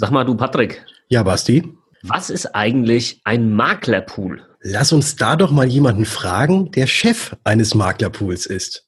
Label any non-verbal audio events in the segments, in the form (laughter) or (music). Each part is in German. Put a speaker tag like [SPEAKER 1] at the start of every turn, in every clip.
[SPEAKER 1] Sag mal, du Patrick.
[SPEAKER 2] Ja, Basti.
[SPEAKER 1] Was ist eigentlich ein Maklerpool?
[SPEAKER 2] Lass uns da doch mal jemanden fragen, der Chef eines Maklerpools ist.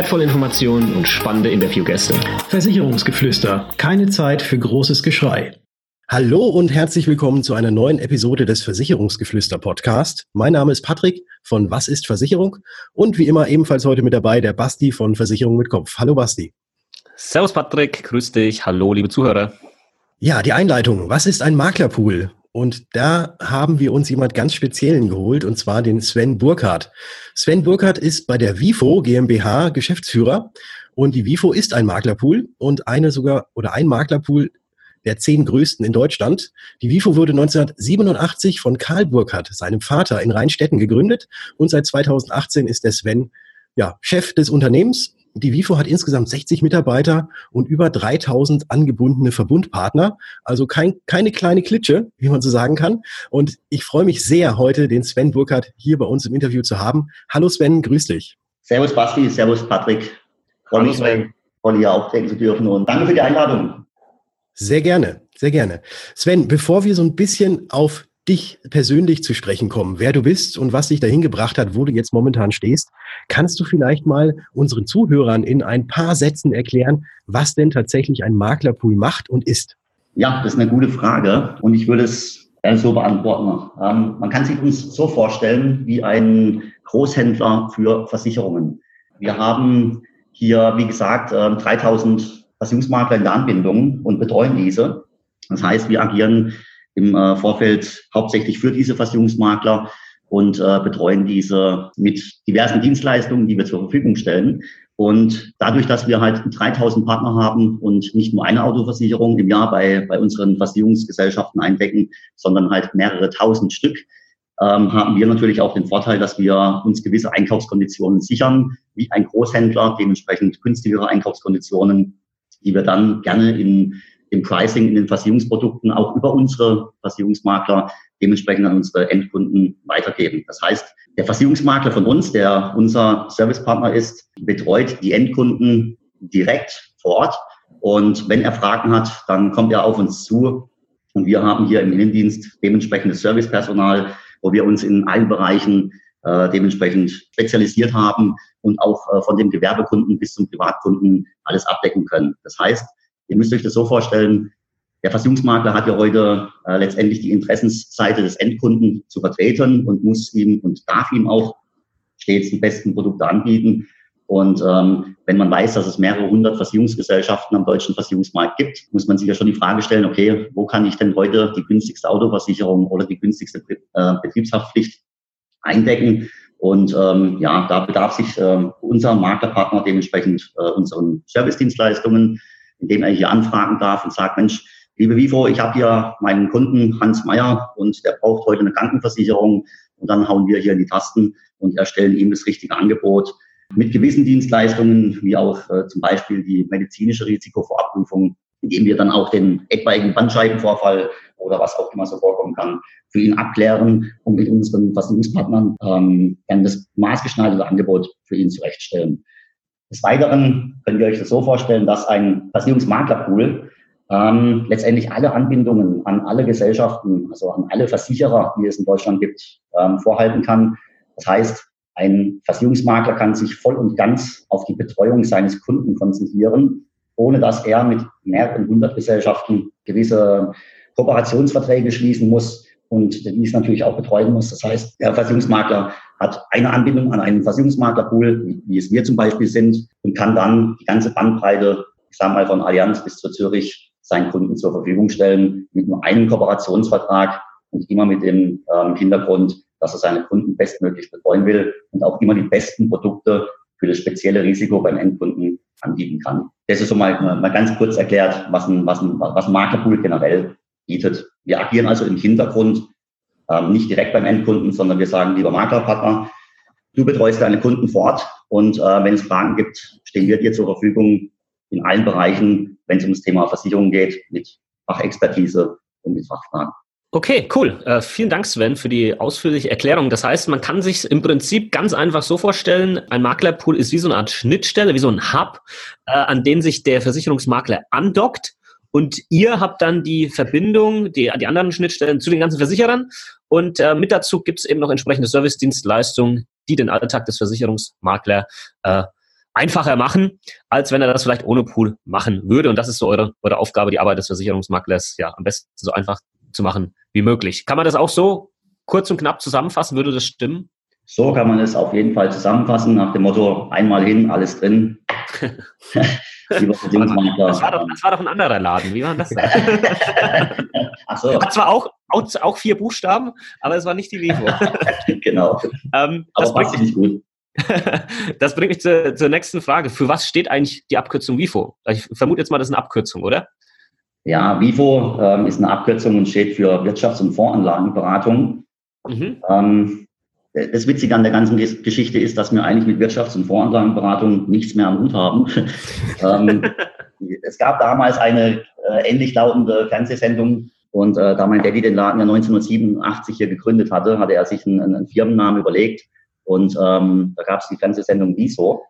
[SPEAKER 1] wertvolle Informationen und spannende Interviewgäste.
[SPEAKER 2] Versicherungsgeflüster. Keine Zeit für großes Geschrei. Hallo und herzlich willkommen zu einer neuen Episode des Versicherungsgeflüster Podcast. Mein Name ist Patrick von Was ist Versicherung? Und wie immer ebenfalls heute mit dabei der Basti von Versicherung mit Kopf. Hallo Basti.
[SPEAKER 1] Servus Patrick, grüß dich. Hallo liebe Zuhörer.
[SPEAKER 2] Ja, die Einleitung. Was ist ein Maklerpool? Und da haben wir uns jemand ganz Speziellen geholt, und zwar den Sven Burkhardt. Sven Burkhardt ist bei der Vifo GmbH Geschäftsführer. Und die Vifo ist ein Maklerpool und eine sogar, oder ein Maklerpool der zehn größten in Deutschland. Die Vifo wurde 1987 von Karl Burkhardt, seinem Vater, in Rheinstetten gegründet. Und seit 2018 ist der Sven ja, Chef des Unternehmens die WIFO hat insgesamt 60 Mitarbeiter und über 3000 angebundene Verbundpartner. Also kein, keine kleine Klitsche, wie man so sagen kann. Und ich freue mich sehr, heute den Sven Burkhardt hier bei uns im Interview zu haben. Hallo Sven, grüß dich.
[SPEAKER 3] Servus Basti, servus Patrick. Freue mich, heute hier auftreten zu dürfen und danke für die Einladung.
[SPEAKER 2] Sehr gerne, sehr gerne. Sven, bevor wir so ein bisschen auf dich persönlich zu sprechen kommen, wer du bist und was dich dahin gebracht hat, wo du jetzt momentan stehst, kannst du vielleicht mal unseren Zuhörern in ein paar Sätzen erklären, was denn tatsächlich ein Maklerpool macht und ist?
[SPEAKER 3] Ja, das ist eine gute Frage und ich würde es so beantworten. Ähm, man kann sich uns so vorstellen wie ein Großhändler für Versicherungen. Wir haben hier, wie gesagt, 3000 ähm, Versicherungsmakler in der Anbindung und betreuen diese. Das heißt, wir agieren im äh, Vorfeld hauptsächlich für diese Versicherungsmakler und äh, betreuen diese mit diversen Dienstleistungen, die wir zur Verfügung stellen. Und dadurch, dass wir halt 3000 Partner haben und nicht nur eine Autoversicherung im Jahr bei, bei unseren Versicherungsgesellschaften eindecken, sondern halt mehrere tausend Stück, ähm, haben wir natürlich auch den Vorteil, dass wir uns gewisse Einkaufskonditionen sichern, wie ein Großhändler, dementsprechend günstigere Einkaufskonditionen, die wir dann gerne in im Pricing in den Versicherungsprodukten auch über unsere Versicherungsmakler dementsprechend an unsere Endkunden weitergeben. Das heißt, der Versicherungsmakler von uns, der unser Servicepartner ist, betreut die Endkunden direkt vor Ort. Und wenn er Fragen hat, dann kommt er auf uns zu. Und wir haben hier im Innendienst dementsprechendes Servicepersonal, wo wir uns in allen Bereichen äh, dementsprechend spezialisiert haben und auch äh, von dem Gewerbekunden bis zum Privatkunden alles abdecken können. Das heißt, Ihr müsst euch das so vorstellen, der Versicherungsmakler hat ja heute äh, letztendlich die Interessensseite des Endkunden zu vertreten und muss ihm und darf ihm auch stets die besten Produkte anbieten. Und ähm, wenn man weiß, dass es mehrere hundert Versicherungsgesellschaften am deutschen Versicherungsmarkt gibt, muss man sich ja schon die Frage stellen, okay, wo kann ich denn heute die günstigste Autoversicherung oder die günstigste äh, Betriebshaftpflicht eindecken? Und ähm, ja, da bedarf sich äh, unser Maklerpartner dementsprechend äh, unseren Servicedienstleistungen indem er hier anfragen darf und sagt, Mensch, liebe Vivo, ich habe hier meinen Kunden Hans Meyer und der braucht heute eine Krankenversicherung. Und dann hauen wir hier in die Tasten und erstellen ihm das richtige Angebot mit gewissen Dienstleistungen, wie auch äh, zum Beispiel die medizinische Risikovorabprüfung, indem wir dann auch den etwaigen Bandscheibenvorfall oder was auch immer so vorkommen kann, für ihn abklären und mit unseren Versicherungspartnern ähm, dann das maßgeschneiderte Angebot für ihn zurechtstellen. Des Weiteren könnt ihr euch das so vorstellen, dass ein Versicherungsmaklerpool ähm, letztendlich alle Anbindungen an alle Gesellschaften, also an alle Versicherer, die es in Deutschland gibt, ähm, vorhalten kann. Das heißt, ein Versicherungsmakler kann sich voll und ganz auf die Betreuung seines Kunden konzentrieren, ohne dass er mit mehreren hundert Gesellschaften gewisse Kooperationsverträge schließen muss und dies natürlich auch betreuen muss. Das heißt, der Versicherungsmakler hat eine Anbindung an einen Versicherungsmaklerpool, wie es wir zum Beispiel sind, und kann dann die ganze Bandbreite, ich sage mal von Allianz bis zu Zürich, seinen Kunden zur Verfügung stellen mit nur einem Kooperationsvertrag und immer mit dem ähm, Hintergrund, dass er seine Kunden bestmöglich betreuen will und auch immer die besten Produkte für das spezielle Risiko beim Endkunden anbieten kann. Das ist so mal, mal ganz kurz erklärt, was ein, was ein, was ein Maklerpool generell bietet. Wir agieren also im Hintergrund, ähm, nicht direkt beim Endkunden, sondern wir sagen, lieber Maklerpartner, du betreust deine Kunden vor Ort und äh, wenn es Fragen gibt, stehen wir dir zur Verfügung in allen Bereichen, wenn es um das Thema Versicherung geht, mit Fachexpertise und mit Fachfragen.
[SPEAKER 1] Okay, cool. Äh, vielen Dank, Sven, für die ausführliche Erklärung. Das heißt, man kann sich im Prinzip ganz einfach so vorstellen, ein Maklerpool ist wie so eine Art Schnittstelle, wie so ein Hub, äh, an den sich der Versicherungsmakler andockt. Und ihr habt dann die Verbindung, die, die anderen Schnittstellen zu den ganzen Versicherern. Und äh, mit dazu gibt es eben noch entsprechende Service-Dienstleistungen, die den Alltag des Versicherungsmaklers äh, einfacher machen, als wenn er das vielleicht ohne Pool machen würde. Und das ist so eure, eure Aufgabe, die Arbeit des Versicherungsmaklers ja am besten so einfach zu machen wie möglich. Kann man das auch so kurz und knapp zusammenfassen? Würde das stimmen?
[SPEAKER 3] So kann man es auf jeden Fall zusammenfassen, nach dem Motto, einmal hin, alles drin. (laughs)
[SPEAKER 1] das, war doch, das war doch ein anderer Laden. Wie war das? (laughs) Ach so. Hat zwar auch, auch, auch, vier Buchstaben, aber es war nicht die Vivo. (laughs)
[SPEAKER 3] genau.
[SPEAKER 1] Ähm, aber passt nicht gut. das bringt mich zur, zur, nächsten Frage. Für was steht eigentlich die Abkürzung WIFO? Ich vermute jetzt mal, das ist eine Abkürzung, oder?
[SPEAKER 3] Ja, WIFO ähm, ist eine Abkürzung und steht für Wirtschafts- und Voranlagenberatung. Mhm. Ähm, das Witzige an der ganzen Geschichte ist, dass wir eigentlich mit Wirtschafts- und Voranlagenberatung nichts mehr am Hut haben. (laughs) ähm, es gab damals eine äh, ähnlich lautende Fernsehsendung und äh, da mein Daddy den Laden ja 1987 hier gegründet hatte, hatte er sich einen, einen Firmennamen überlegt und ähm, da gab es die Fernsehsendung Wieso.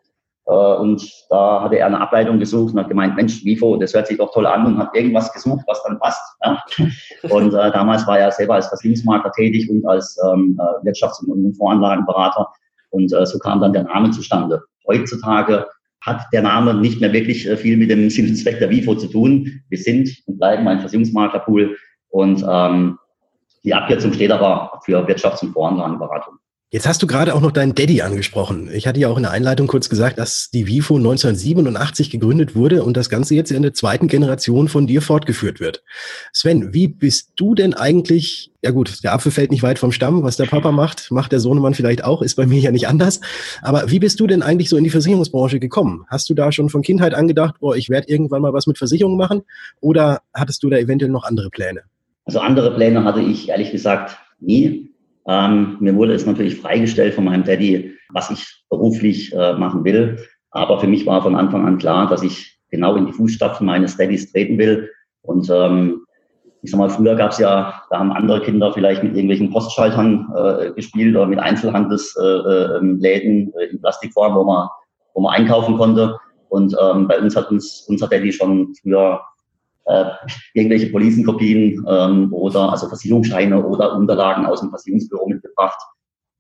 [SPEAKER 3] Äh, und da hatte er eine Ableitung gesucht und hat gemeint, Mensch, Wifo, das hört sich doch toll an und hat irgendwas gesucht, was dann passt. Ja? (laughs) Und äh, damals war er selber als Versicherungsmakler tätig und als ähm, äh, Wirtschafts- und Voranlagenberater. Und äh, so kam dann der Name zustande. Heutzutage hat der Name nicht mehr wirklich äh, viel mit dem Sinn und Zweck der WIFO zu tun. Wir sind und bleiben ein Versicherungsmaklerpool und ähm, die Abkürzung steht aber für Wirtschafts- und Voranlagenberatung.
[SPEAKER 2] Jetzt hast du gerade auch noch deinen Daddy angesprochen. Ich hatte ja auch in der Einleitung kurz gesagt, dass die WIFO 1987 gegründet wurde und das Ganze jetzt in der zweiten Generation von dir fortgeführt wird. Sven, wie bist du denn eigentlich, ja gut, der Apfel fällt nicht weit vom Stamm, was der Papa macht, macht der Sohnemann vielleicht auch, ist bei mir ja nicht anders. Aber wie bist du denn eigentlich so in die Versicherungsbranche gekommen? Hast du da schon von Kindheit angedacht, boah, ich werde irgendwann mal was mit Versicherungen machen? Oder hattest du da eventuell noch andere Pläne?
[SPEAKER 3] Also andere Pläne hatte ich ehrlich gesagt nie. Ähm, mir wurde es natürlich freigestellt von meinem Daddy, was ich beruflich äh, machen will. Aber für mich war von Anfang an klar, dass ich genau in die Fußstapfen meines Daddys treten will. Und ähm, ich sag mal, früher gab es ja, da haben andere Kinder vielleicht mit irgendwelchen Postschaltern äh, gespielt oder mit Einzelhandelsläden äh, ähm, äh, in Plastikform, wo man, wo man einkaufen konnte. Und ähm, bei uns hat uns unser Daddy schon früher äh, irgendwelche Policenkopien ähm, oder also Versicherungsscheine oder Unterlagen aus dem Versicherungsbüro mitgebracht,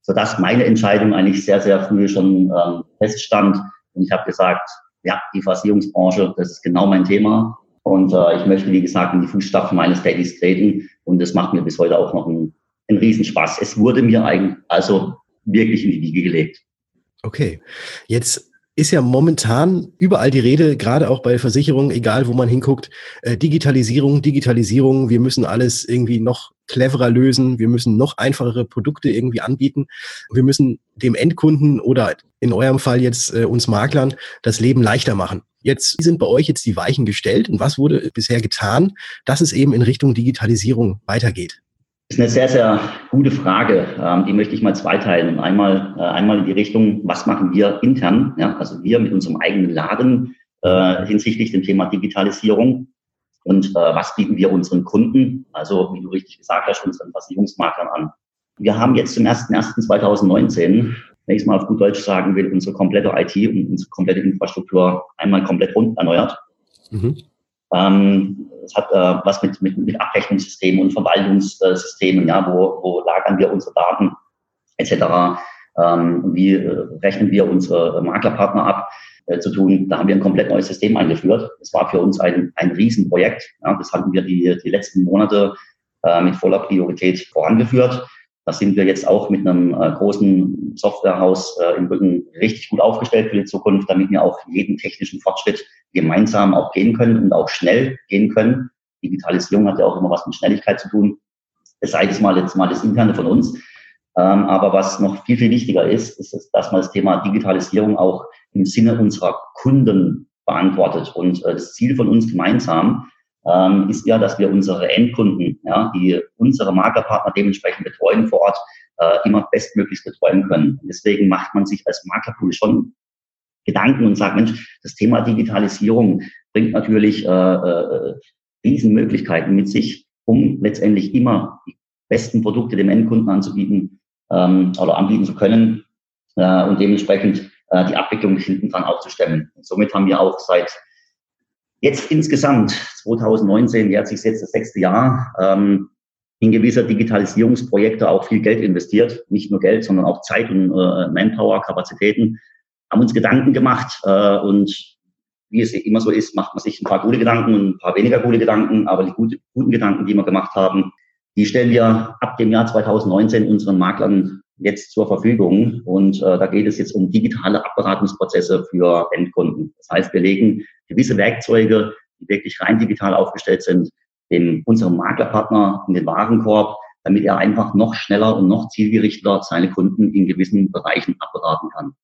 [SPEAKER 3] sodass meine Entscheidung eigentlich sehr, sehr früh schon ähm, feststand. Und ich habe gesagt, ja, die Versicherungsbranche, das ist genau mein Thema. Und äh, ich möchte, wie gesagt, in die Fußstapfen meines Daddys treten. Und das macht mir bis heute auch noch einen, einen Riesenspaß. Es wurde mir eigentlich also wirklich in die Wiege gelegt.
[SPEAKER 2] Okay, jetzt ist ja momentan überall die Rede, gerade auch bei Versicherungen, egal wo man hinguckt, äh, Digitalisierung, Digitalisierung, wir müssen alles irgendwie noch cleverer lösen, wir müssen noch einfachere Produkte irgendwie anbieten, wir müssen dem Endkunden oder in eurem Fall jetzt äh, uns Maklern das Leben leichter machen. Jetzt sind bei euch jetzt die Weichen gestellt und was wurde bisher getan, dass es eben in Richtung Digitalisierung weitergeht?
[SPEAKER 3] Ist eine sehr, sehr gute Frage. Ähm, die möchte ich mal zweiteilen. Einmal, äh, einmal in die Richtung, was machen wir intern, ja, also wir mit unserem eigenen Laden äh, hinsichtlich dem Thema Digitalisierung und äh, was bieten wir unseren Kunden, also wie du richtig gesagt hast, unseren Versicherungsmaklern an. Wir haben jetzt zum 01.01.2019, wenn ich es mal auf gut Deutsch sagen will, unsere komplette IT und unsere komplette Infrastruktur einmal komplett rund erneuert. Mhm. Ähm, es hat äh, was mit, mit, mit Abrechnungssystemen und Verwaltungssystemen, ja, wo, wo lagern wir unsere Daten etc. Ähm, wie äh, rechnen wir unsere Maklerpartner ab äh, zu tun. Da haben wir ein komplett neues System eingeführt. Das war für uns ein, ein Riesenprojekt. Ja, das hatten wir die, die letzten Monate äh, mit voller Priorität vorangeführt. Da sind wir jetzt auch mit einem äh, großen Softwarehaus äh, im Rücken richtig gut aufgestellt für die Zukunft, damit wir auch jeden technischen Fortschritt gemeinsam auch gehen können und auch schnell gehen können. Digitalisierung hat ja auch immer was mit Schnelligkeit zu tun. Das sei es mal jetzt mal das Interne von uns. Ähm, aber was noch viel, viel wichtiger ist, ist, dass man das Thema Digitalisierung auch im Sinne unserer Kunden beantwortet. Und äh, das Ziel von uns gemeinsam ähm, ist ja, dass wir unsere Endkunden, ja, die unsere Maklerpartner dementsprechend betreuen vor Ort, äh, immer bestmöglichst betreuen können. Deswegen macht man sich als Maklerpool schon Gedanken und sagt, Mensch, das Thema Digitalisierung bringt natürlich äh, äh, Riesenmöglichkeiten mit sich, um letztendlich immer die besten Produkte dem Endkunden anzubieten ähm, oder anbieten zu können äh, und dementsprechend äh, die Abwicklung hinten dran aufzustellen. Und somit haben wir auch seit jetzt insgesamt 2019 jährt sich jetzt das sechste Jahr ähm, in gewisser Digitalisierungsprojekte auch viel Geld investiert, nicht nur Geld, sondern auch Zeit und äh, Manpower, Kapazitäten, haben uns Gedanken gemacht äh, und wie es immer so ist, macht man sich ein paar gute Gedanken und ein paar weniger gute Gedanken, aber die gute, guten Gedanken, die wir gemacht haben, die stellen wir ab dem Jahr 2019 unseren Maklern jetzt zur Verfügung. Und äh, da geht es jetzt um digitale Abberatungsprozesse für Endkunden. Das heißt, wir legen gewisse Werkzeuge, die wirklich rein digital aufgestellt sind, dem unserem Maklerpartner in den Warenkorb, damit er einfach noch schneller und noch zielgerichteter seine Kunden in gewissen Bereichen abberaten kann.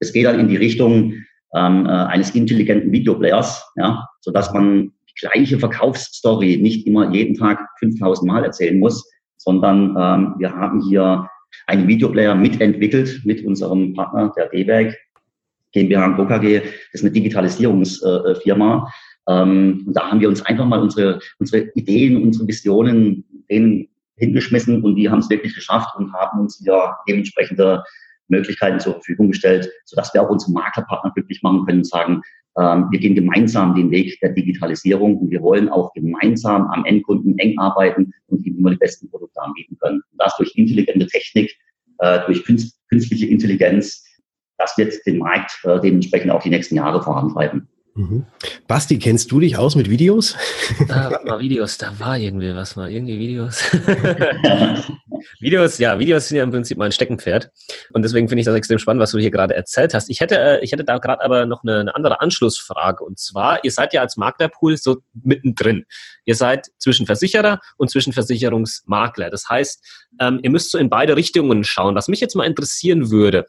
[SPEAKER 3] Es geht dann in die Richtung ähm, äh, eines intelligenten Videoplayers, ja, so dass man die gleiche Verkaufsstory nicht immer jeden Tag 5000 Mal erzählen muss, sondern ähm, wir haben hier einen Videoplayer mitentwickelt mit unserem Partner, der D-Werk, GmbH und KG. Das ist eine Digitalisierungsfirma. Ähm, und da haben wir uns einfach mal unsere, unsere Ideen, unsere Visionen denen hingeschmissen und die haben es wirklich geschafft und haben uns ja dementsprechende Möglichkeiten zur Verfügung gestellt, sodass wir auch unsere Maklerpartner glücklich machen können und sagen, ähm, wir gehen gemeinsam den Weg der Digitalisierung und wir wollen auch gemeinsam am Endkunden eng arbeiten und ihm immer die besten Produkte anbieten können. Und das durch intelligente Technik, äh, durch künstliche Intelligenz, das wird den Markt äh, dementsprechend auch die nächsten Jahre vorantreiben.
[SPEAKER 2] Mhm. Basti, kennst du dich aus mit Videos?
[SPEAKER 1] Ah, mal, Videos, da war irgendwie was mal, irgendwie Videos. (laughs) (laughs) Videos, ja, Videos sind ja im Prinzip mein Steckenpferd. Und deswegen finde ich das extrem spannend, was du hier gerade erzählt hast. Ich hätte, äh, ich hätte da gerade aber noch eine, eine, andere Anschlussfrage. Und zwar, ihr seid ja als Maklerpool so mittendrin. Ihr seid zwischen Versicherer und zwischen Versicherungsmakler. Das heißt, ähm, ihr müsst so in beide Richtungen schauen. Was mich jetzt mal interessieren würde,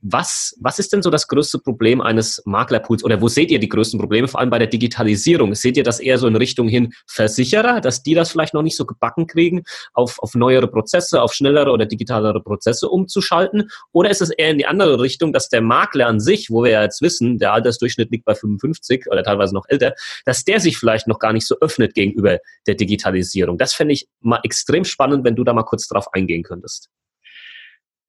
[SPEAKER 1] was, was ist denn so das größte Problem eines Maklerpools oder wo seht ihr die größten Probleme, vor allem bei der Digitalisierung? Seht ihr das eher so in Richtung hin Versicherer, dass die das vielleicht noch nicht so gebacken kriegen, auf, auf neuere Prozesse, auf schnellere oder digitalere Prozesse umzuschalten? Oder ist es eher in die andere Richtung, dass der Makler an sich, wo wir ja jetzt wissen, der Altersdurchschnitt liegt bei 55 oder teilweise noch älter, dass der sich vielleicht noch gar nicht so öffnet gegenüber der Digitalisierung? Das fände ich mal extrem spannend, wenn du da mal kurz drauf eingehen könntest.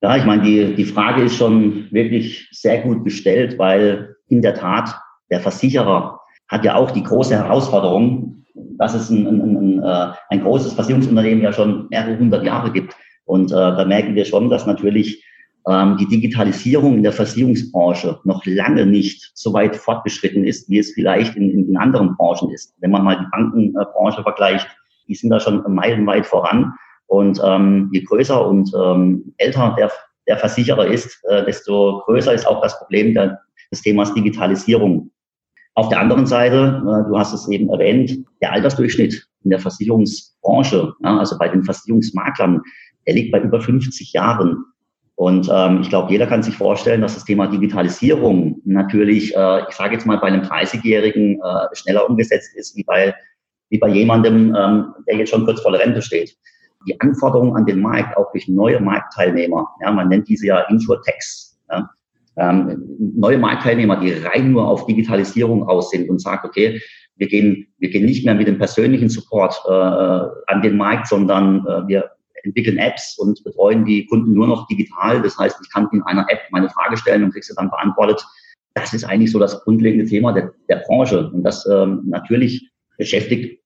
[SPEAKER 3] Ja, ich meine, die, die Frage ist schon wirklich sehr gut gestellt, weil in der Tat der Versicherer hat ja auch die große Herausforderung, dass es ein, ein, ein, äh, ein großes Versicherungsunternehmen ja schon mehrere hundert Jahre gibt. Und äh, da merken wir schon, dass natürlich ähm, die Digitalisierung in der Versicherungsbranche noch lange nicht so weit fortgeschritten ist, wie es vielleicht in, in, in anderen Branchen ist. Wenn man mal die Bankenbranche vergleicht, die sind da schon meilenweit voran. Und ähm, je größer und ähm, älter der, der Versicherer ist, äh, desto größer ist auch das Problem der, des Themas Digitalisierung. Auf der anderen Seite, äh, du hast es eben erwähnt, der Altersdurchschnitt in der Versicherungsbranche, ja, also bei den Versicherungsmaklern, der liegt bei über 50 Jahren. Und ähm, ich glaube, jeder kann sich vorstellen, dass das Thema Digitalisierung natürlich, äh, ich sage jetzt mal, bei einem 30-Jährigen äh, schneller umgesetzt ist wie bei, wie bei jemandem, ähm, der jetzt schon kurz vor der Rente steht die Anforderungen an den Markt, auch durch neue Marktteilnehmer, ja, man nennt diese ja Insurtechs, ja, ähm, neue Marktteilnehmer, die rein nur auf Digitalisierung aus sind und sagt, okay, wir gehen, wir gehen nicht mehr mit dem persönlichen Support äh, an den Markt, sondern äh, wir entwickeln Apps und betreuen die Kunden nur noch digital. Das heißt, ich kann in einer App meine Frage stellen und kriege sie dann beantwortet. Das ist eigentlich so das grundlegende Thema der, der Branche. Und das ähm, natürlich beschäftigt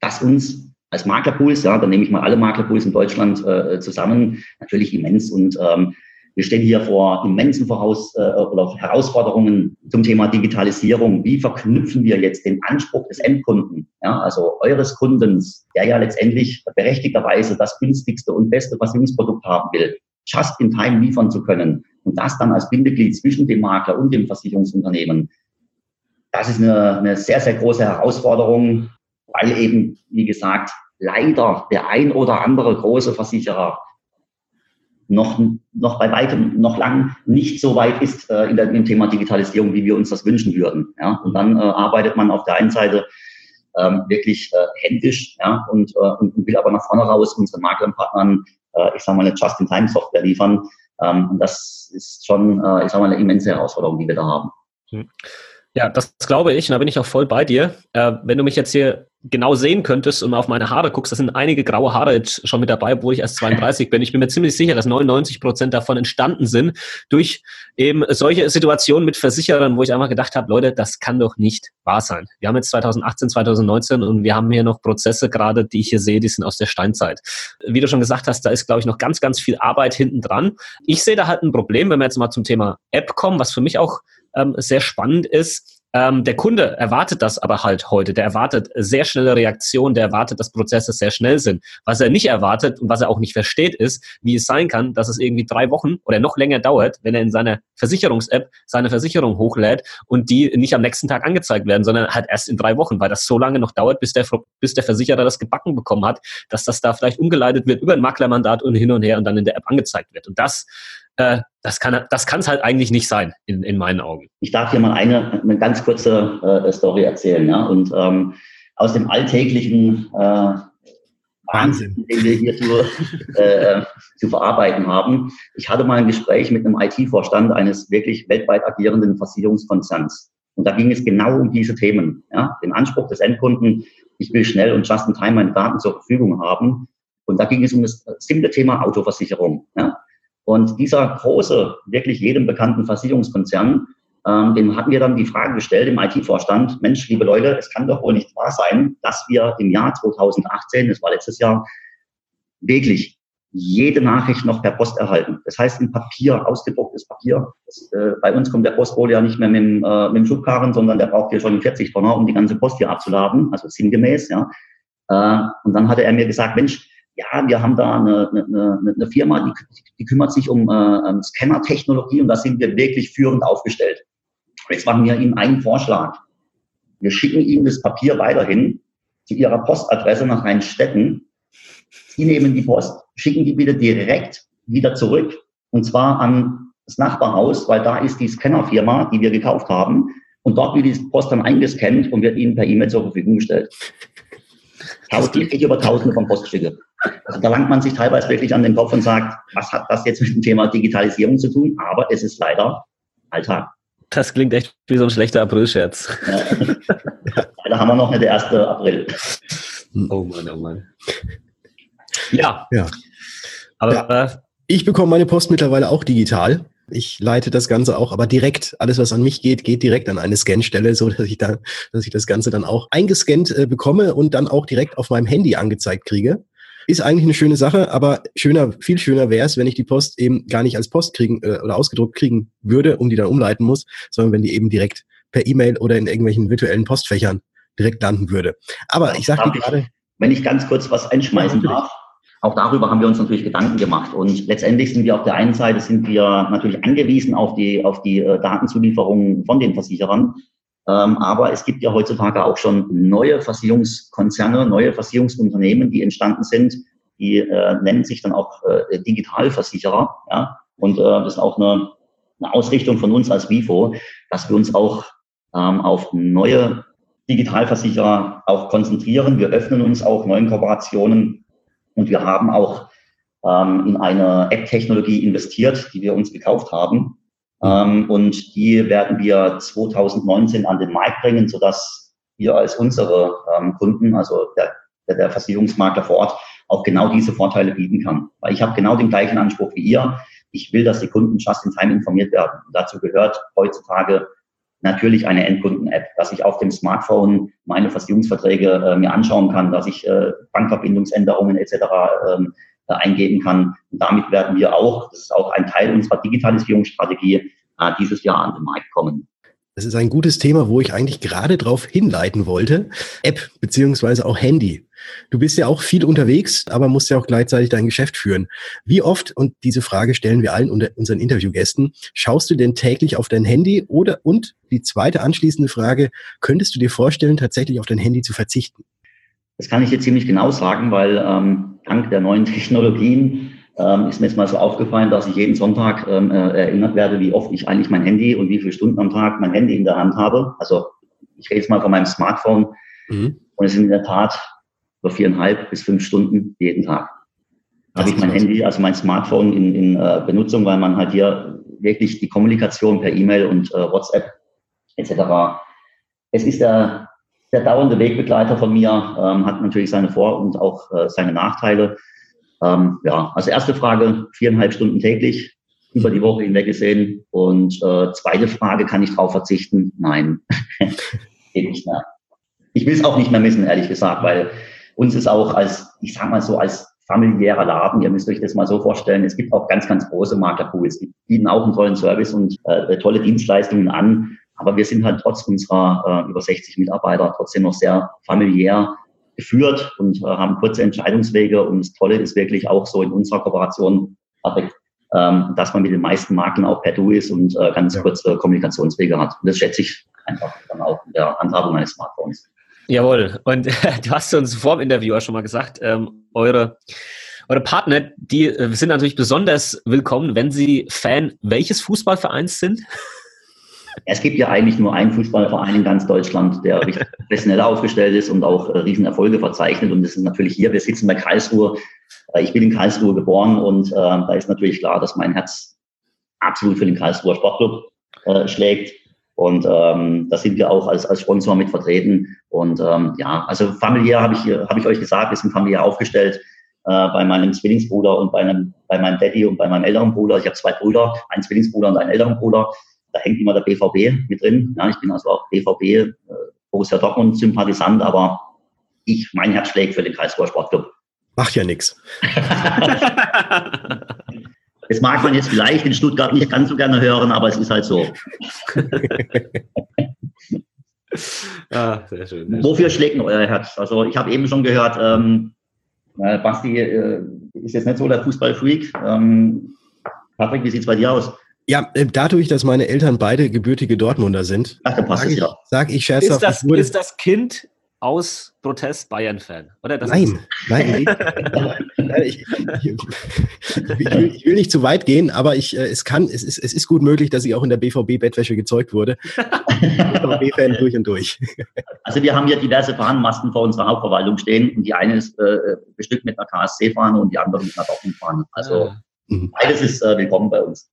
[SPEAKER 3] das uns als Maklerpools, ja, dann nehme ich mal alle Maklerpools in Deutschland äh, zusammen, natürlich immens und ähm, wir stehen hier vor immensen Voraus äh, oder Herausforderungen zum Thema Digitalisierung. Wie verknüpfen wir jetzt den Anspruch des Endkunden, ja, also eures Kundens, der ja letztendlich berechtigterweise das günstigste und beste Versicherungsprodukt haben will, just in time liefern zu können und das dann als Bindeglied zwischen dem Makler und dem Versicherungsunternehmen. Das ist eine, eine sehr, sehr große Herausforderung, weil eben, wie gesagt, leider der ein oder andere große Versicherer noch, noch bei weitem, noch lang nicht so weit ist äh, in der, im Thema Digitalisierung, wie wir uns das wünschen würden. Ja? Und dann äh, arbeitet man auf der einen Seite ähm, wirklich äh, händisch ja, und, äh, und, will aber nach vorne raus unseren Maklerpartnern, äh, ich sage mal, eine Just-in-Time-Software liefern. Ähm, und das ist schon, äh, ich sage mal, eine immense Herausforderung, die wir da haben.
[SPEAKER 1] Hm. Ja, das glaube ich, und da bin ich auch voll bei dir. Äh, wenn du mich jetzt hier genau sehen könntest und mal auf meine Haare guckst, da sind einige graue Haare jetzt schon mit dabei, obwohl ich erst (laughs) 32 bin. Ich bin mir ziemlich sicher, dass 99 Prozent davon entstanden sind durch eben solche Situationen mit Versicherern, wo ich einfach gedacht habe, Leute, das kann doch nicht wahr sein. Wir haben jetzt 2018, 2019 und wir haben hier noch Prozesse gerade, die ich hier sehe, die sind aus der Steinzeit. Wie du schon gesagt hast, da ist, glaube ich, noch ganz, ganz viel Arbeit hinten dran. Ich sehe da halt ein Problem, wenn wir jetzt mal zum Thema App kommen, was für mich auch ähm, sehr spannend ist. Ähm, der Kunde erwartet das aber halt heute. Der erwartet sehr schnelle Reaktion, der erwartet, dass Prozesse sehr schnell sind. Was er nicht erwartet und was er auch nicht versteht, ist, wie es sein kann, dass es irgendwie drei Wochen oder noch länger dauert, wenn er in seiner Versicherungs-App seine Versicherung hochlädt und die nicht am nächsten Tag angezeigt werden, sondern halt erst in drei Wochen, weil das so lange noch dauert, bis der, bis der Versicherer das gebacken bekommen hat, dass das da vielleicht umgeleitet wird über ein Maklermandat und hin und her und dann in der App angezeigt wird. Und das äh, das kann das kann es halt eigentlich nicht sein, in, in meinen Augen.
[SPEAKER 3] Ich darf hier mal eine, eine ganz kurze äh, Story erzählen. Ja? Und ähm, aus dem alltäglichen äh, Wahnsinn, den wir hier zu, (laughs) äh, zu verarbeiten haben. Ich hatte mal ein Gespräch mit einem IT-Vorstand eines wirklich weltweit agierenden Versicherungskonzerns. Und da ging es genau um diese Themen. Ja? Den Anspruch des Endkunden, ich will schnell und just in time meine Daten zur Verfügung haben. Und da ging es um das simple Thema Autoversicherung. Ja? Und dieser große, wirklich jedem bekannten Versicherungskonzern, ähm, dem hatten wir dann die Frage gestellt im IT-Vorstand, Mensch, liebe Leute, es kann doch wohl nicht wahr sein, dass wir im Jahr 2018, das war letztes Jahr, wirklich jede Nachricht noch per Post erhalten. Das heißt, in Papier, ausgedrucktes Papier. Das, äh, bei uns kommt der Postbote ja nicht mehr mit dem, äh, mit dem Schubkarren, sondern der braucht hier schon 40 Tonner, um die ganze Post hier abzuladen, also sinngemäß. Ja. Äh, und dann hatte er mir gesagt, Mensch, ja, wir haben da eine, eine, eine Firma, die, die kümmert sich um äh, Scanner-Technologie und da sind wir wirklich führend aufgestellt. Jetzt machen wir Ihnen einen Vorschlag. Wir schicken Ihnen das Papier weiterhin zu Ihrer Postadresse nach Rheinstetten. Sie nehmen die Post, schicken die wieder direkt wieder zurück und zwar an das Nachbarhaus, weil da ist die Scannerfirma, die wir gekauft haben. Und dort wird die Post dann eingescannt und wird Ihnen per E-Mail zur Verfügung gestellt. Täglich über Tausende von Poststücke. Also da langt man sich teilweise wirklich an den Kopf und sagt, was hat das jetzt mit dem Thema Digitalisierung zu tun? Aber es ist leider Alltag.
[SPEAKER 1] Das klingt echt wie so ein schlechter April-Scherz.
[SPEAKER 3] Ja. Leider haben wir noch nicht der 1. April.
[SPEAKER 1] Oh Mann, oh Mann. Ja.
[SPEAKER 2] ja. Aber ja. Ich bekomme meine Post mittlerweile auch digital. Ich leite das Ganze auch, aber direkt, alles was an mich geht, geht direkt an eine Scanstelle, so dass ich da, dass ich das Ganze dann auch eingescannt äh, bekomme und dann auch direkt auf meinem Handy angezeigt kriege. Ist eigentlich eine schöne Sache, aber schöner, viel schöner wäre es, wenn ich die Post eben gar nicht als Post kriegen äh, oder ausgedruckt kriegen würde, um die dann umleiten muss, sondern wenn die eben direkt per E-Mail oder in irgendwelchen virtuellen Postfächern direkt landen würde. Aber ich sage gerade.
[SPEAKER 3] Wenn ich ganz kurz was einschmeißen darf, auch darüber haben wir uns natürlich Gedanken gemacht. Und letztendlich sind wir auf der einen Seite sind wir natürlich angewiesen auf die, auf die äh, Datenzulieferungen von den Versicherern. Ähm, aber es gibt ja heutzutage auch schon neue Versicherungskonzerne, neue Versicherungsunternehmen, die entstanden sind. Die äh, nennen sich dann auch äh, Digitalversicherer. Ja? Und äh, das ist auch eine, eine Ausrichtung von uns als WIFO, dass wir uns auch ähm, auf neue Digitalversicherer auch konzentrieren. Wir öffnen uns auch neuen Kooperationen und wir haben auch ähm, in eine App-Technologie investiert, die wir uns gekauft haben. Ähm, und die werden wir 2019 an den Markt bringen, sodass wir als unsere ähm, Kunden, also der, der, der Versicherungsmakler vor Ort, auch genau diese Vorteile bieten kann. Weil ich habe genau den gleichen Anspruch wie ihr. Ich will, dass die Kunden just in time informiert werden. Und dazu gehört heutzutage natürlich eine Endkunden-App, dass ich auf dem Smartphone meine Versicherungsverträge äh, mir anschauen kann, dass ich äh, Bankverbindungsänderungen etc. Ähm, äh, eingeben kann. Und damit werden wir auch, das ist auch ein Teil unserer Digitalisierungsstrategie, äh, dieses Jahr an den Markt kommen.
[SPEAKER 2] Das ist ein gutes Thema, wo ich eigentlich gerade drauf hinleiten wollte. App beziehungsweise auch Handy. Du bist ja auch viel unterwegs, aber musst ja auch gleichzeitig dein Geschäft führen. Wie oft, und diese Frage stellen wir allen unseren Interviewgästen, schaust du denn täglich auf dein Handy oder, und die zweite anschließende Frage, könntest du dir vorstellen, tatsächlich auf dein Handy zu verzichten?
[SPEAKER 3] Das kann ich jetzt ziemlich genau sagen, weil ähm, dank der neuen Technologien ähm, ist mir jetzt mal so aufgefallen, dass ich jeden Sonntag ähm, äh, erinnert werde, wie oft ich eigentlich mein Handy und wie viele Stunden am Tag mein Handy in der Hand habe. Also ich rede jetzt mal von meinem Smartphone. Mhm. Und es sind in der Tat über viereinhalb bis fünf Stunden jeden Tag. Habe ich mein Handy, also mein Smartphone in, in uh, Benutzung, weil man halt hier wirklich die Kommunikation per E-Mail und uh, WhatsApp etc. Es ist der, der dauernde Wegbegleiter von mir, ähm, hat natürlich seine Vor- und auch äh, seine Nachteile. Ähm, ja, also erste Frage, viereinhalb Stunden täglich, über die Woche hinweg gesehen. Und äh, zweite Frage, kann ich darauf verzichten? Nein, (laughs) geht nicht mehr. Ich will es auch nicht mehr missen, ehrlich gesagt, weil uns ist auch als, ich sag mal so, als familiärer Laden, ihr müsst euch das mal so vorstellen, es gibt auch ganz, ganz große Maklerpools, die bieten auch einen tollen Service und äh, tolle Dienstleistungen an. Aber wir sind halt trotz unserer äh, über 60 Mitarbeiter trotzdem noch sehr familiär geführt und äh, haben kurze Entscheidungswege. Und das Tolle ist wirklich auch so in unserer Kooperation, ähm, dass man mit den meisten Marken auch per Du ist und äh, ganz kurze Kommunikationswege hat. Und das schätze ich einfach dann auch in der Handhabung eines Smartphones.
[SPEAKER 1] Jawohl. Und (laughs) du hast uns vor dem Interview auch schon mal gesagt, ähm, eure, eure Partner, die äh, sind natürlich besonders willkommen, wenn sie Fan welches Fußballvereins sind.
[SPEAKER 3] Es gibt ja eigentlich nur einen Fußballverein in ganz Deutschland, der (laughs) richtig professionell aufgestellt ist und auch äh, Riesenerfolge verzeichnet. Und das ist natürlich hier, wir sitzen bei Karlsruhe. Äh, ich bin in Karlsruhe geboren und äh, da ist natürlich klar, dass mein Herz absolut für den Karlsruher Sportclub äh, schlägt. Und ähm, da sind wir auch als, als Sponsor mit vertreten. Und ähm, ja, also familiär habe ich, hab ich euch gesagt, wir sind familiär aufgestellt äh, bei meinem Zwillingsbruder und bei, einem, bei meinem Daddy und bei meinem älteren Bruder. Ich habe zwei Brüder, einen Zwillingsbruder und einen älteren Bruder da hängt immer der BVB mit drin. Ja, ich bin also auch BVB, äh, Borussia Dortmund Sympathisant, aber ich, mein Herz schlägt für den Karlsruher Sportclub.
[SPEAKER 2] Macht ja nichts. (laughs)
[SPEAKER 3] Das mag man jetzt vielleicht in Stuttgart nicht ganz so gerne hören, aber es ist halt so. ja, (laughs) sehr schön. Sehr Wofür schlägt denn euer Herz? Also ich habe eben schon gehört, ähm, äh, Basti äh, ist jetzt nicht so der Fußballfreak. Ähm, Patrick, wie sieht es bei dir aus?
[SPEAKER 2] Ja, äh, dadurch, dass meine Eltern beide gebürtige Dortmunder sind,
[SPEAKER 3] Ach, sag,
[SPEAKER 2] ich,
[SPEAKER 3] ja.
[SPEAKER 2] sag ich scherzhaft.
[SPEAKER 1] Ist das, ist das Kind aus Protest Bayern-Fan, oder?
[SPEAKER 2] Das nein, nein, (laughs) nein ich, ich, ich, will, ich, will, nicht zu weit gehen, aber ich, äh, es kann, es ist, es ist gut möglich, dass ich auch in der BVB-Bettwäsche gezeugt wurde. (laughs) BVB-Fan durch und durch.
[SPEAKER 3] Also wir haben hier diverse Fahnenmasten vor unserer Hauptverwaltung stehen und die eine ist äh, bestückt mit einer KSC-Fahne und die andere mit einer Dortmund-Fahne. Also. Mhm. Beides ist äh, willkommen bei uns.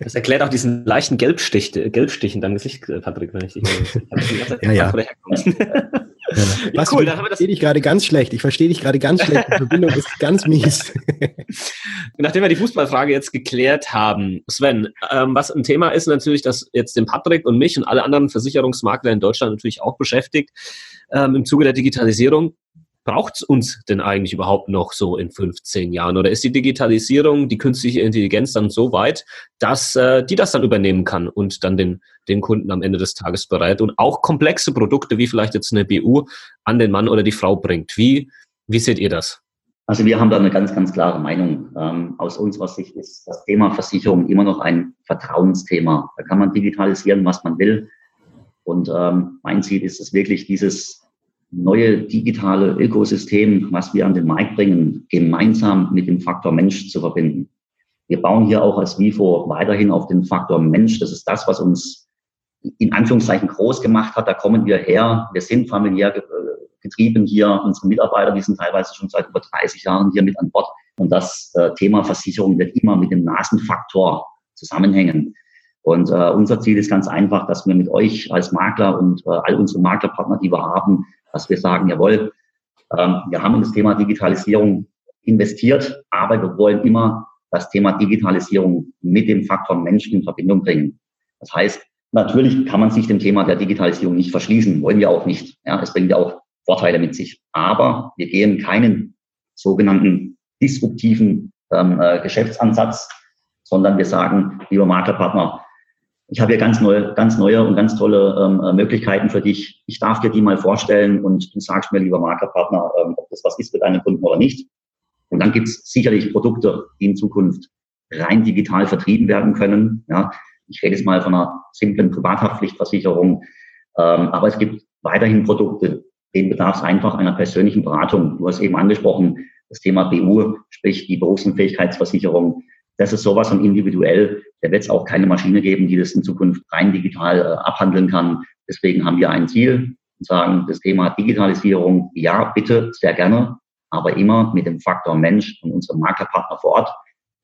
[SPEAKER 1] Das erklärt auch diesen leichten Gelbstich, Gelbstich in deinem Gesicht, äh, Patrick, wenn ich dich
[SPEAKER 2] ja, ja. ja. ja. cool, das. Ich verstehe dich gerade ganz schlecht. Ich verstehe dich gerade ganz schlecht. Die Verbindung ist ganz mies. (laughs)
[SPEAKER 1] Nachdem wir die Fußballfrage jetzt geklärt haben, Sven, ähm, was ein Thema ist natürlich, dass jetzt den Patrick und mich und alle anderen Versicherungsmakler in Deutschland natürlich auch beschäftigt ähm, im Zuge der Digitalisierung braucht es uns denn eigentlich überhaupt noch so in 15 Jahren? Oder ist die Digitalisierung, die künstliche Intelligenz dann so weit, dass äh, die das dann übernehmen kann und dann den, den Kunden am Ende des Tages bereit und auch komplexe Produkte wie vielleicht jetzt eine BU an den Mann oder die Frau bringt? Wie, wie seht ihr das?
[SPEAKER 3] Also wir haben da eine ganz, ganz klare Meinung. Ähm, aus unserer Sicht ist das Thema Versicherung immer noch ein Vertrauensthema. Da kann man digitalisieren, was man will. Und ähm, mein Ziel ist es wirklich, dieses neue digitale Ökosystem, was wir an den Markt bringen, gemeinsam mit dem Faktor Mensch zu verbinden. Wir bauen hier auch als WIFO weiterhin auf den Faktor Mensch. Das ist das, was uns in Anführungszeichen groß gemacht hat. Da kommen wir her. Wir sind familiär getrieben hier. Unsere Mitarbeiter, die sind teilweise schon seit über 30 Jahren hier mit an Bord. Und das äh, Thema Versicherung wird immer mit dem Nasenfaktor zusammenhängen. Und äh, unser Ziel ist ganz einfach, dass wir mit euch als Makler und äh, all unsere Maklerpartner, die wir haben, dass wir sagen, jawohl, ähm, wir haben in das Thema Digitalisierung investiert, aber wir wollen immer das Thema Digitalisierung mit dem Faktor Mensch in Verbindung bringen. Das heißt, natürlich kann man sich dem Thema der Digitalisierung nicht verschließen, wollen wir auch nicht. Ja, es bringt ja auch Vorteile mit sich. Aber wir gehen keinen sogenannten disruptiven ähm, äh, Geschäftsansatz, sondern wir sagen, lieber Maklerpartner, ich habe hier ganz neue, ganz neue und ganz tolle ähm, äh, Möglichkeiten für dich. Ich darf dir die mal vorstellen und du sagst mir, lieber Maklerpartner, ähm, ob das was ist für deine Kunden oder nicht. Und dann gibt es sicherlich Produkte, die in Zukunft rein digital vertrieben werden können. Ja, ich rede jetzt mal von einer simplen Privathaftpflichtversicherung. Ähm, aber es gibt weiterhin Produkte, denen bedarf es einfach einer persönlichen Beratung. Du hast eben angesprochen, das Thema BU, sprich die Berufsunfähigkeitsversicherung. Das ist sowas und individuell. Da wird es auch keine Maschine geben, die das in Zukunft rein digital äh, abhandeln kann. Deswegen haben wir ein Ziel. und sagen, das Thema Digitalisierung, ja, bitte, sehr gerne, aber immer mit dem Faktor Mensch und unserem Maklerpartner vor Ort,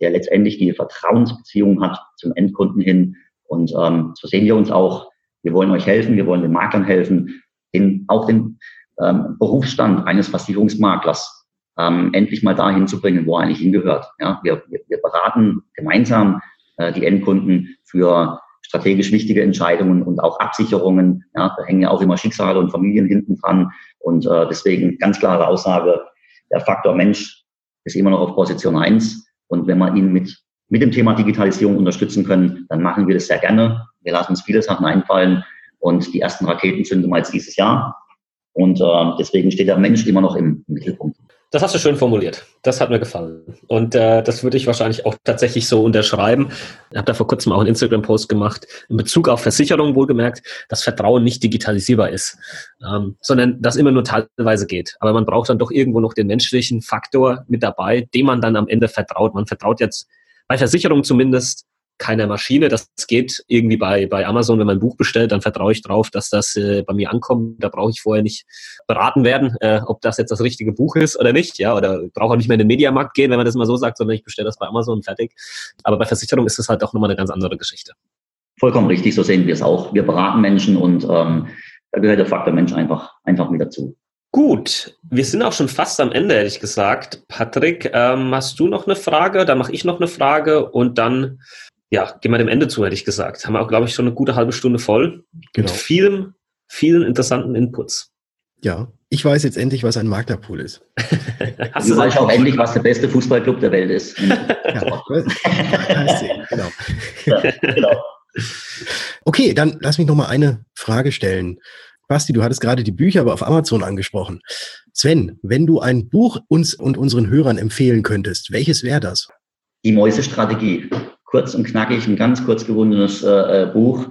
[SPEAKER 3] der letztendlich die Vertrauensbeziehung hat zum Endkunden hin. Und ähm, so sehen wir uns auch. Wir wollen euch helfen, wir wollen den Maklern helfen, den, auch den ähm, Berufsstand eines Versicherungsmaklers ähm, endlich mal dahin zu bringen, wo er eigentlich hingehört. Ja, wir, wir, wir beraten gemeinsam äh, die Endkunden für strategisch wichtige Entscheidungen und auch Absicherungen. Ja, da hängen ja auch immer Schicksale und Familien hinten dran. Und äh, deswegen ganz klare Aussage, der Faktor Mensch ist immer noch auf Position eins. Und wenn wir ihn mit, mit dem Thema Digitalisierung unterstützen können, dann machen wir das sehr gerne. Wir lassen uns viele Sachen einfallen. Und die ersten Raketen zünden wir jetzt dieses Jahr. Und äh, deswegen steht der Mensch immer noch im, im Mittelpunkt.
[SPEAKER 1] Das hast du schön formuliert. Das hat mir gefallen. Und äh, das würde ich wahrscheinlich auch tatsächlich so unterschreiben. Ich habe da vor kurzem auch einen Instagram-Post gemacht, in Bezug auf Versicherungen wohlgemerkt, dass Vertrauen nicht digitalisierbar ist, ähm, sondern das immer nur teilweise geht. Aber man braucht dann doch irgendwo noch den menschlichen Faktor mit dabei, dem man dann am Ende vertraut. Man vertraut jetzt bei Versicherungen zumindest keiner Maschine. Das geht irgendwie bei, bei Amazon, wenn man ein Buch bestellt, dann vertraue ich drauf, dass das äh, bei mir ankommt. Da brauche ich vorher nicht beraten werden, äh, ob das jetzt das richtige Buch ist oder nicht. Ja, oder brauche auch nicht mehr in den Mediamarkt gehen, wenn man das mal so sagt, sondern ich bestelle das bei Amazon fertig. Aber bei Versicherung ist es halt auch nochmal eine ganz andere Geschichte.
[SPEAKER 3] Vollkommen richtig, so sehen wir es auch. Wir beraten Menschen und ähm, da gehört der Faktor Mensch einfach, einfach mit dazu.
[SPEAKER 1] Gut, wir sind auch schon fast am Ende, ehrlich gesagt. Patrick, ähm, hast du noch eine Frage? Dann mache ich noch eine Frage und dann ja, gehen wir dem Ende zu, hätte ich gesagt. Haben wir auch, glaube ich, schon eine gute halbe Stunde voll. Genau. Mit vielen, vielen interessanten Inputs.
[SPEAKER 2] Ja, ich weiß jetzt endlich, was ein Maklerpool ist. (laughs)
[SPEAKER 3] Hast du weißt auch endlich, was der beste Fußballclub der Welt ist. ja, (laughs)
[SPEAKER 2] genau. Ja, genau. Okay, dann lass mich noch mal eine Frage stellen. Basti, du hattest gerade die Bücher aber auf Amazon angesprochen. Sven, wenn du ein Buch uns und unseren Hörern empfehlen könntest, welches wäre das?
[SPEAKER 3] Die Mäusestrategie kurz und knackig, ein ganz kurz gewundenes äh, äh, Buch.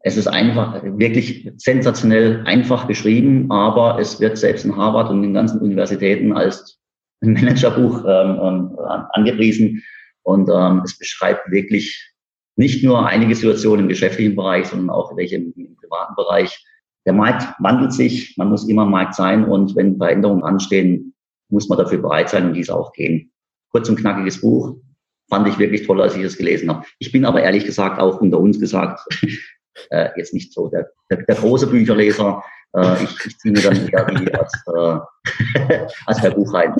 [SPEAKER 3] Es ist einfach, wirklich sensationell einfach geschrieben, aber es wird selbst in Harvard und in den ganzen Universitäten als Managerbuch ähm, ähm, angepriesen. Und ähm, es beschreibt wirklich nicht nur einige Situationen im geschäftlichen Bereich, sondern auch welche im, im privaten Bereich. Der Markt wandelt sich, man muss immer Markt sein und wenn Veränderungen anstehen, muss man dafür bereit sein und diese auch gehen. Kurz und knackiges Buch, fand ich wirklich toll, als ich es gelesen habe. Ich bin aber ehrlich gesagt auch unter uns gesagt (laughs) äh, jetzt nicht so der, der, der große Bücherleser. Äh, ich, ich ziehe mir dann eher die (laughs) als, äh, (laughs) als Herr Buch rein.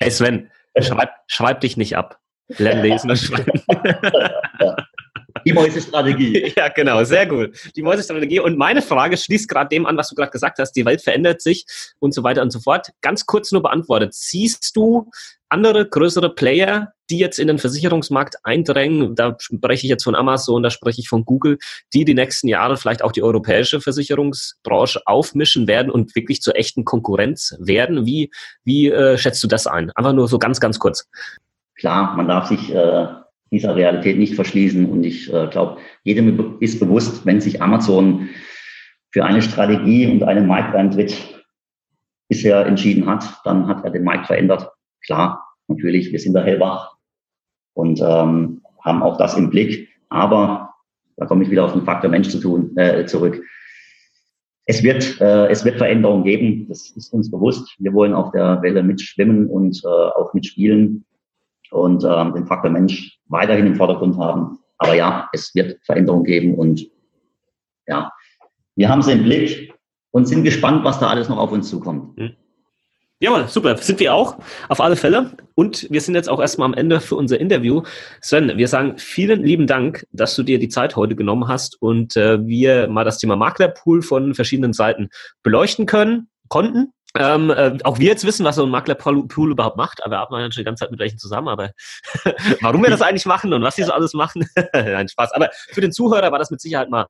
[SPEAKER 1] hey Sven, schreib, schreib dich nicht ab. Lern lesen und schreiben.
[SPEAKER 3] ja. Die Mäusestrategie. (laughs)
[SPEAKER 1] Ja, genau, sehr gut. Die Mäusestrategie. Und meine Frage schließt gerade dem an, was du gerade gesagt hast. Die Welt verändert sich und so weiter und so fort. Ganz kurz nur beantwortet. Siehst du andere größere Player, die jetzt in den Versicherungsmarkt eindrängen, da spreche ich jetzt von Amazon, da spreche ich von Google, die die nächsten Jahre vielleicht auch die europäische Versicherungsbranche aufmischen werden und wirklich zur echten Konkurrenz werden. Wie, wie äh, schätzt du das ein? Einfach nur so ganz, ganz kurz.
[SPEAKER 3] Klar, man darf sich äh, dieser Realität nicht verschließen und ich äh, glaube, jedem ist bewusst, wenn sich Amazon für eine Strategie und einen Markteintritt bisher entschieden hat, dann hat er den Markt verändert. Klar, natürlich, wir sind da hellwach und ähm, haben auch das im Blick. Aber da komme ich wieder auf den Faktor Mensch zu tun, äh, zurück. Es wird, äh, es wird Veränderungen geben, das ist uns bewusst. Wir wollen auf der Welle mitschwimmen und äh, auch mitspielen und ähm, den Faktor Mensch weiterhin im Vordergrund haben. Aber ja, es wird Veränderungen geben und ja, wir haben sie im Blick und sind gespannt, was da alles noch auf uns zukommt. Mhm.
[SPEAKER 1] Jawohl, super. Sind wir auch, auf alle Fälle. Und wir sind jetzt auch erstmal am Ende für unser Interview. Sven, wir sagen vielen lieben Dank, dass du dir die Zeit heute genommen hast und äh, wir mal das Thema Maklerpool von verschiedenen Seiten beleuchten können, konnten. Ähm, äh, auch wir jetzt wissen, was so ein Maklerpool überhaupt macht, aber wir arbeiten natürlich die ganze Zeit mit welchen zusammen, aber (laughs) warum wir das (laughs) eigentlich machen und was sie so alles machen, (laughs) nein, Spaß. Aber für den Zuhörer war das mit Sicherheit mal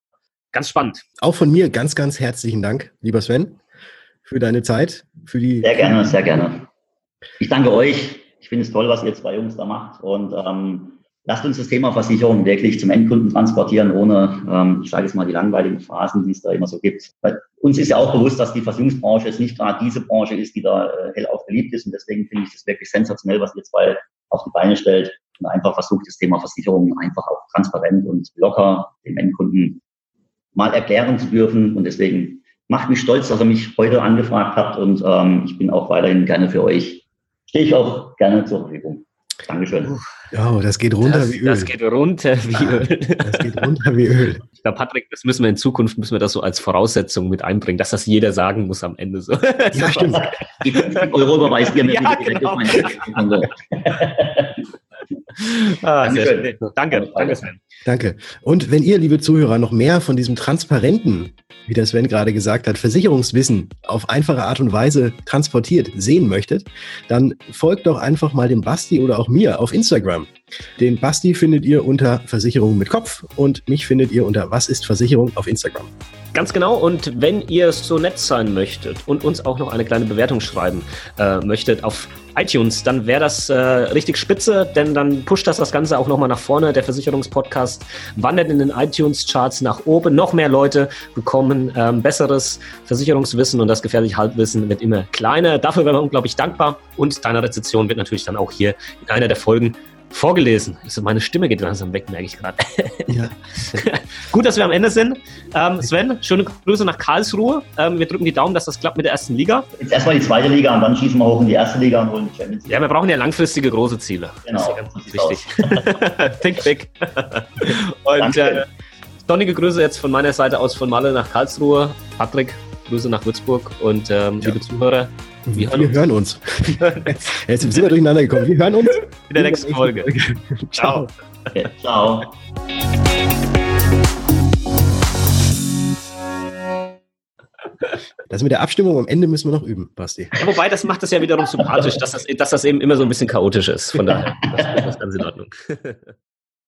[SPEAKER 1] ganz spannend.
[SPEAKER 2] Auch von mir ganz, ganz herzlichen Dank, lieber Sven für deine Zeit. Für die
[SPEAKER 3] sehr gerne, sehr gerne. Ich danke euch. Ich finde es toll, was ihr zwei Jungs da macht. Und ähm, lasst uns das Thema Versicherung wirklich zum Endkunden transportieren, ohne, ähm, ich sage jetzt mal, die langweiligen Phasen, die es da immer so gibt. Weil uns ist ja auch bewusst, dass die Versicherungsbranche jetzt nicht gerade diese Branche ist, die da äh, hellauf beliebt ist. Und deswegen finde ich das wirklich sensationell, was ihr zwei auf die Beine stellt und einfach versucht, das Thema Versicherung einfach auch transparent und locker dem Endkunden mal erklären zu dürfen. Und deswegen macht mich stolz, dass ihr mich heute angefragt habt und ähm, ich bin auch weiterhin gerne für euch. Stehe ich auch gerne zur Verfügung. Dankeschön.
[SPEAKER 2] Oh, das geht runter
[SPEAKER 1] das,
[SPEAKER 2] wie Öl.
[SPEAKER 1] Das geht runter wie Öl.
[SPEAKER 2] Das geht runter wie Öl.
[SPEAKER 1] Ich glaube, Patrick, das müssen wir in Zukunft, müssen wir das so als Voraussetzung mit einbringen, dass das jeder sagen muss am Ende so.
[SPEAKER 2] Ja, stimmt.
[SPEAKER 3] Die 50 Euro überweist ihr mir
[SPEAKER 1] Ja,
[SPEAKER 3] direkt
[SPEAKER 1] genau.
[SPEAKER 3] auf meine.
[SPEAKER 1] Ah, sehr
[SPEAKER 3] Dankeschön.
[SPEAKER 1] schön. Danke, danke Sven.
[SPEAKER 2] Danke. Und wenn ihr, liebe Zuhörer, noch mehr von diesem transparenten, wie der Sven gerade gesagt hat, Versicherungswissen auf einfache Art und Weise transportiert sehen möchtet, dann folgt doch einfach mal dem Basti oder auch mir auf Instagram. Den Basti findet ihr unter Versicherung mit Kopf und mich findet ihr unter Was ist Versicherung auf Instagram.
[SPEAKER 1] Ganz genau. Und wenn ihr so nett sein möchtet und uns auch noch eine kleine Bewertung schreiben äh, möchtet auf iTunes, dann wäre das äh, richtig spitze, denn dann pusht das das Ganze auch nochmal nach vorne. Der Versicherungspodcast wandert in den iTunes-Charts nach oben. Noch mehr Leute bekommen ähm, besseres Versicherungswissen und das gefährliche Halbwissen wird immer kleiner. Dafür wären wir unglaublich dankbar. Und deine Rezession wird natürlich dann auch hier in einer der Folgen vorgelesen. Also meine Stimme geht langsam weg, merke ich gerade. (laughs)
[SPEAKER 2] Ja.
[SPEAKER 1] Gut, dass wir am Ende sind. Ähm, Sven, schöne Grüße nach Karlsruhe. Ähm, wir drücken die Daumen, dass das klappt mit der ersten Liga.
[SPEAKER 3] Jetzt erstmal die zweite Liga und dann schießen wir hoch in die erste Liga und holen die Champions League.
[SPEAKER 1] Ja, wir brauchen ja langfristige große Ziele.
[SPEAKER 3] Genau.
[SPEAKER 1] Das ist ja ganz wichtig. (laughs) Think big. (laughs) Und äh, sonnige Grüße jetzt von meiner Seite aus von Malle nach Karlsruhe. Patrick, Grüße nach Würzburg und ähm,
[SPEAKER 2] Ja.
[SPEAKER 1] liebe Zuhörer,
[SPEAKER 2] Wir,
[SPEAKER 1] Wir hören uns.
[SPEAKER 2] hören uns. (laughs) Jetzt sind wir durcheinander gekommen. Wir hören uns
[SPEAKER 1] in der nächsten Folge. (laughs)
[SPEAKER 2] Ciao.
[SPEAKER 3] Okay, ciao.
[SPEAKER 2] Das mit der Abstimmung am Ende müssen wir noch üben, Basti.
[SPEAKER 1] Ja, wobei, das macht es ja wiederum sympathisch, dass das, dass das eben immer so ein bisschen chaotisch ist. Von daher, das, das ist ganz in Ordnung. (laughs)